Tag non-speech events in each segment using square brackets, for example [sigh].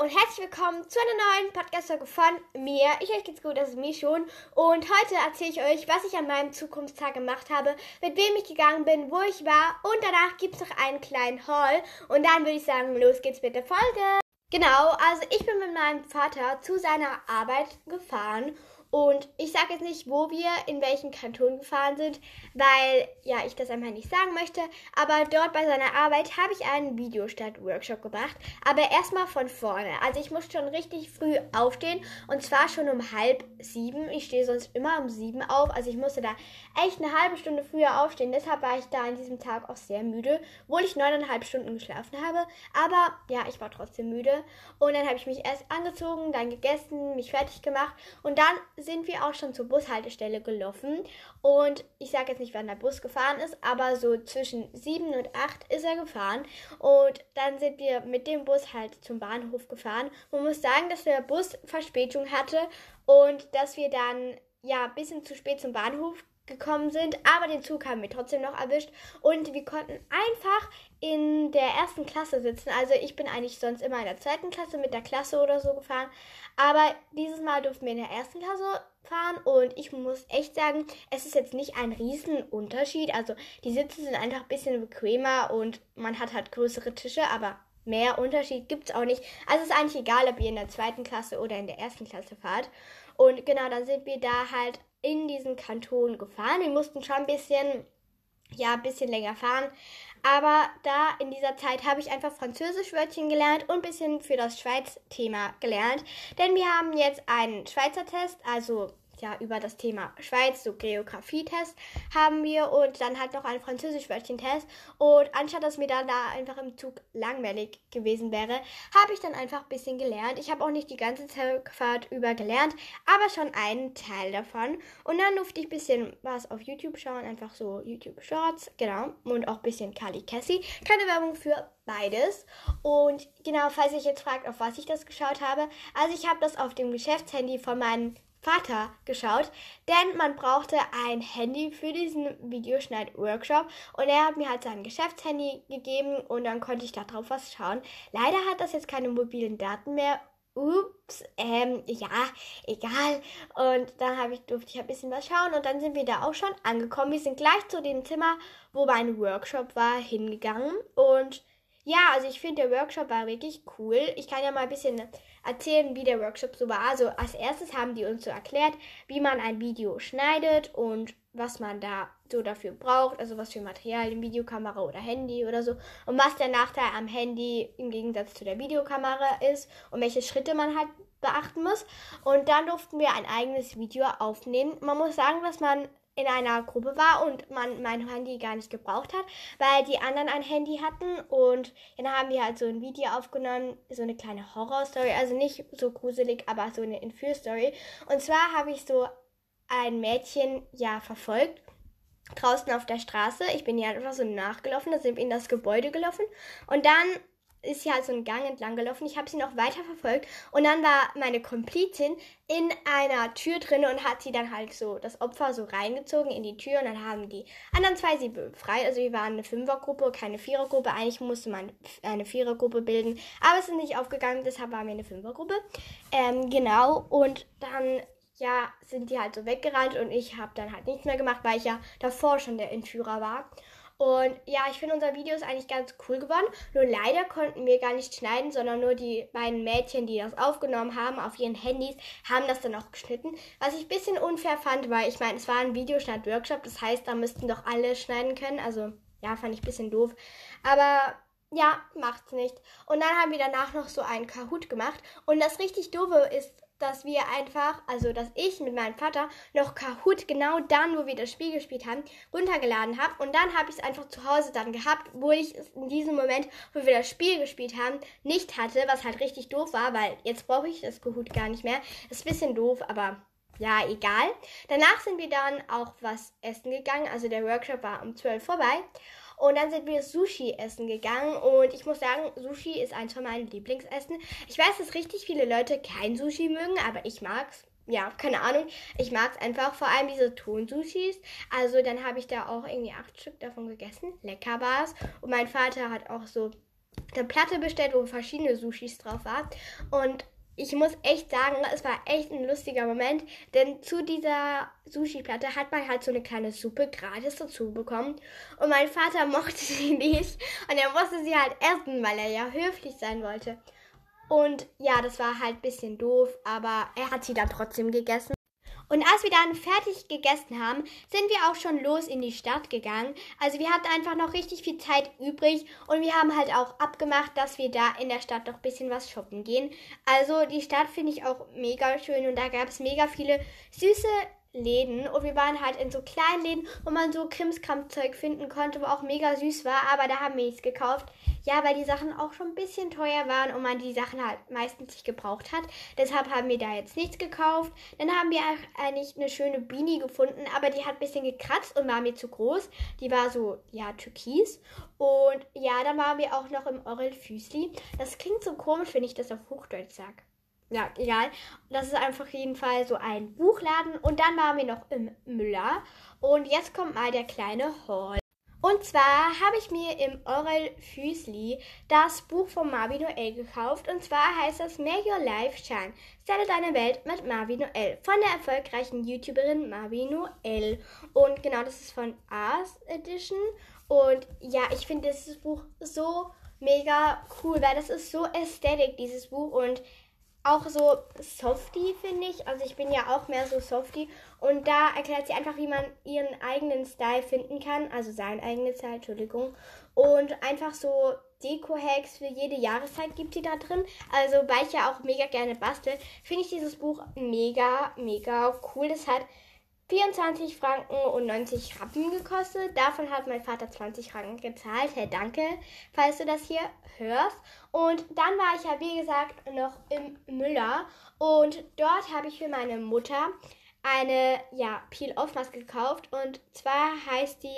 Und herzlich willkommen zu einer neuen Podcast-Folge von mir. Ich euch geht's gut, das ist mir schon. Und heute erzähle ich euch, was ich an meinem Zukunftstag gemacht habe, mit wem ich gegangen bin, wo ich war. Und danach gibt's noch einen kleinen Haul. Und dann würde ich sagen, los geht's mit der Folge. Genau, also ich bin mit meinem Vater zu seiner Arbeit gefahren und ich sage jetzt nicht, wo wir in welchen Kanton gefahren sind, weil ja ich das einfach nicht sagen möchte. Aber dort bei seiner Arbeit habe ich einen Videostadt-Workshop gemacht. Aber erstmal von vorne. Also ich muss schon richtig früh aufstehen und zwar schon um halb sieben. Ich stehe sonst immer um sieben auf. Also ich musste da echt eine halbe Stunde früher aufstehen. Deshalb war ich da an diesem Tag auch sehr müde, obwohl ich neuneinhalb Stunden geschlafen habe. Aber ja, ich war trotzdem müde. Und dann habe ich mich erst angezogen, dann gegessen, mich fertig gemacht und dann sind wir auch schon zur Bushaltestelle gelaufen. Und ich sage jetzt nicht, wann der Bus gefahren ist, aber so zwischen 7 und 8 ist er gefahren. Und dann sind wir mit dem Bus halt zum Bahnhof gefahren. Man muss sagen, dass der Bus Verspätung hatte und dass wir dann ja ein bisschen zu spät zum Bahnhof gekommen sind, aber den Zug haben wir trotzdem noch erwischt und wir konnten einfach in der ersten Klasse sitzen. Also ich bin eigentlich sonst immer in der zweiten Klasse mit der Klasse oder so gefahren, aber dieses Mal durften wir in der ersten Klasse fahren und ich muss echt sagen, es ist jetzt nicht ein Riesenunterschied. Also die Sitze sind einfach ein bisschen bequemer und man hat halt größere Tische, aber mehr Unterschied gibt es auch nicht. Also es ist eigentlich egal, ob ihr in der zweiten Klasse oder in der ersten Klasse fahrt. Und genau, dann sind wir da halt in diesen Kanton gefahren. Wir mussten schon ein bisschen, ja, ein bisschen länger fahren. Aber da in dieser Zeit habe ich einfach Französisch-Wörtchen gelernt und ein bisschen für das Schweiz-Thema gelernt. Denn wir haben jetzt einen Schweizer Test, also ja über das Thema Schweiz, so Geografietest haben wir und dann halt noch einen Französisch-Wörtchen-Test. Und anstatt dass mir dann da einfach im Zug langweilig gewesen wäre, habe ich dann einfach ein bisschen gelernt. Ich habe auch nicht die ganze Fahrt über gelernt, aber schon einen Teil davon. Und dann durfte ich ein bisschen was auf YouTube schauen, einfach so YouTube Shorts, genau. Und auch ein bisschen Kali Cassie. Keine Werbung für beides. Und genau, falls ihr jetzt fragt, auf was ich das geschaut habe, also ich habe das auf dem Geschäftshandy von meinem Vater geschaut, denn man brauchte ein Handy für diesen Videoschneid-Workshop und er hat mir halt sein Geschäftshandy gegeben und dann konnte ich da drauf was schauen. Leider hat das jetzt keine mobilen Daten mehr. Ups, ähm, ja, egal. Und dann habe ich, durfte ich ein bisschen was schauen und dann sind wir da auch schon angekommen. Wir sind gleich zu dem Zimmer, wo mein Workshop war, hingegangen und ja, also ich finde, der Workshop war wirklich cool. Ich kann ja mal ein bisschen erzählen, wie der Workshop so war. Also als erstes haben die uns so erklärt, wie man ein Video schneidet und was man da so dafür braucht, also was für Materialien, Videokamera oder Handy oder so und was der Nachteil am Handy im Gegensatz zu der Videokamera ist und welche Schritte man halt beachten muss. Und dann durften wir ein eigenes Video aufnehmen. Man muss sagen, dass man in einer Gruppe war und man mein Handy gar nicht gebraucht hat, weil die anderen ein Handy hatten und dann haben wir halt so ein Video aufgenommen, so eine kleine Horrorstory, also nicht so gruselig, aber so eine Entführstory. Und zwar habe ich so ein Mädchen ja verfolgt draußen auf der Straße. Ich bin ja einfach so nachgelaufen, da sind wir in das Gebäude gelaufen und dann ist halt so einen Gang entlang gelaufen. Ich habe sie noch weiter verfolgt und dann war meine Komplizin in einer Tür drin und hat sie dann halt so das Opfer so reingezogen in die Tür und dann haben die anderen zwei sie befreit. Also wir waren eine Fünfergruppe, keine Vierergruppe. Eigentlich musste man eine Vierergruppe bilden, aber es ist nicht aufgegangen, deshalb waren wir eine Fünfergruppe. Ähm, genau und dann ja, sind die halt so weggerannt und ich habe dann halt nichts mehr gemacht, weil ich ja davor schon der Entführer war. Und ja, ich finde unser Video ist eigentlich ganz cool geworden. Nur leider konnten wir gar nicht schneiden, sondern nur die beiden Mädchen, die das aufgenommen haben auf ihren Handys, haben das dann auch geschnitten. Was ich ein bisschen unfair fand, weil ich meine, es war ein Videoschneid-Workshop, das heißt, da müssten doch alle schneiden können. Also ja, fand ich ein bisschen doof. Aber ja, macht's nicht. Und dann haben wir danach noch so einen Kahoot gemacht. Und das richtig doofe ist, dass wir einfach, also dass ich mit meinem Vater noch Kahoot genau dann, wo wir das Spiel gespielt haben, runtergeladen habe. Und dann habe ich es einfach zu Hause dann gehabt, wo ich es in diesem Moment, wo wir das Spiel gespielt haben, nicht hatte, was halt richtig doof war, weil jetzt brauche ich das Kahoot gar nicht mehr. Ist ein bisschen doof, aber ja, egal. Danach sind wir dann auch was essen gegangen. Also der Workshop war um 12 vorbei. Und dann sind wir Sushi essen gegangen. Und ich muss sagen, Sushi ist eins von meinen Lieblingsessen. Ich weiß, dass richtig viele Leute kein Sushi mögen, aber ich mag's. Ja, keine Ahnung. Ich mag's einfach. Vor allem diese Ton-Sushis. Also dann habe ich da auch irgendwie acht Stück davon gegessen. Lecker war's. Und mein Vater hat auch so eine Platte bestellt, wo verschiedene Sushis drauf waren. Und ich muss echt sagen, es war echt ein lustiger Moment, denn zu dieser Sushi-Platte hat man halt so eine kleine Suppe gratis dazu bekommen. Und mein Vater mochte [laughs] sie nicht und er musste sie halt essen, weil er ja höflich sein wollte. Und ja, das war halt ein bisschen doof, aber er hat sie dann trotzdem gegessen. Und als wir dann fertig gegessen haben, sind wir auch schon los in die Stadt gegangen. Also wir hatten einfach noch richtig viel Zeit übrig und wir haben halt auch abgemacht, dass wir da in der Stadt noch ein bisschen was shoppen gehen. Also die Stadt finde ich auch mega schön und da gab es mega viele süße Läden und wir waren halt in so kleinen Läden, wo man so Krimskramzeug finden konnte, wo auch mega süß war, aber da haben wir nichts gekauft. Ja, weil die Sachen auch schon ein bisschen teuer waren und man die Sachen halt meistens nicht gebraucht hat. Deshalb haben wir da jetzt nichts gekauft. Dann haben wir eigentlich eine schöne Beanie gefunden, aber die hat ein bisschen gekratzt und war mir zu groß. Die war so, ja, türkis. Und ja, dann waren wir auch noch im Orel Füßli. Das klingt so komisch, wenn ich das auf Hochdeutsch sage ja, egal. Das ist einfach jeden Fall so ein Buchladen. Und dann waren wir noch im Müller. Und jetzt kommt mal der kleine Haul. Und zwar habe ich mir im Orel Füßli das Buch von Marvin Noel gekauft. Und zwar heißt das Make Your Life Shine. Stelle deine Welt mit Marvin Noel. Von der erfolgreichen YouTuberin Marvin Noel. Und genau, das ist von Ars Edition. Und ja, ich finde dieses Buch so mega cool, weil das ist so ästhetisch, dieses Buch. Und auch so softy, finde ich. Also ich bin ja auch mehr so softy. Und da erklärt sie einfach, wie man ihren eigenen Style finden kann. Also seinen eigenen Style, Entschuldigung. Und einfach so Deko-Hacks für jede Jahreszeit gibt sie da drin. Also weil ich ja auch mega gerne bastel, finde ich dieses Buch mega, mega cool. Das hat 24 Franken und 90 Rappen gekostet. Davon hat mein Vater 20 Franken gezahlt. Hey, danke, falls du das hier hörst. Und dann war ich ja, wie gesagt, noch im Müller. Und dort habe ich für meine Mutter eine ja, Peel-Off-Maske gekauft. Und zwar heißt die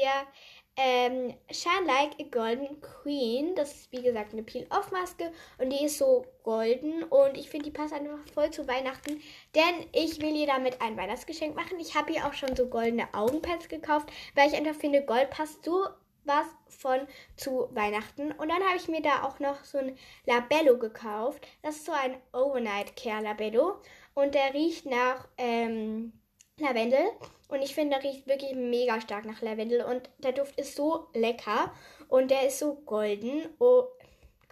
ähm, Shine Like a Golden Queen. Das ist wie gesagt eine Peel-Off-Maske und die ist so golden und ich finde, die passt einfach voll zu Weihnachten, denn ich will ihr damit ein Weihnachtsgeschenk machen. Ich habe ihr auch schon so goldene Augenpads gekauft, weil ich einfach finde, Gold passt so was von zu Weihnachten. Und dann habe ich mir da auch noch so ein Labello gekauft. Das ist so ein Overnight Care Labello und der riecht nach ähm, Lavendel. Und ich finde, der riecht wirklich mega stark nach Lavendel. Und der Duft ist so lecker. Und der ist so golden. Oh,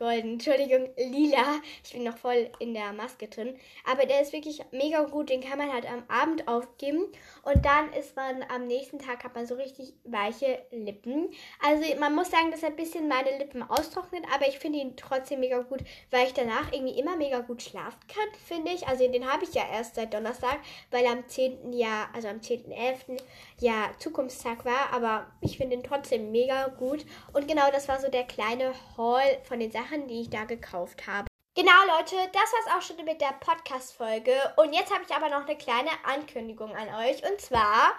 golden, Entschuldigung, lila. Ich bin noch voll in der Maske drin. Aber der ist wirklich mega gut. Den kann man halt am Abend aufgeben. Und dann ist man am nächsten Tag hat man so richtig weiche Lippen. Also man muss sagen, dass er ein bisschen meine Lippen austrocknet. Aber ich finde ihn trotzdem mega gut, weil ich danach irgendwie immer mega gut schlafen kann, finde ich. Also den habe ich ja erst seit Donnerstag, weil am 10. Jahr, also am 10.11. ja Zukunftstag war. Aber ich finde ihn trotzdem mega gut. Und genau das war so der kleine Haul von den Sachen Sachen, die ich da gekauft habe. Genau, Leute, das war's auch schon mit der Podcast-Folge. Und jetzt habe ich aber noch eine kleine Ankündigung an euch. Und zwar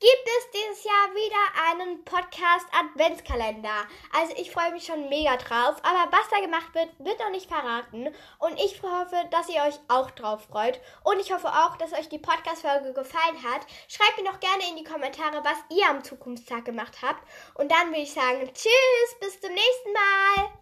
gibt es dieses Jahr wieder einen Podcast-Adventskalender. Also ich freue mich schon mega drauf. Aber was da gemacht wird, wird noch nicht verraten. Und ich hoffe, dass ihr euch auch drauf freut. Und ich hoffe auch, dass euch die Podcast-Folge gefallen hat. Schreibt mir doch gerne in die Kommentare, was ihr am Zukunftstag gemacht habt. Und dann würde ich sagen, tschüss, bis zum nächsten Mal.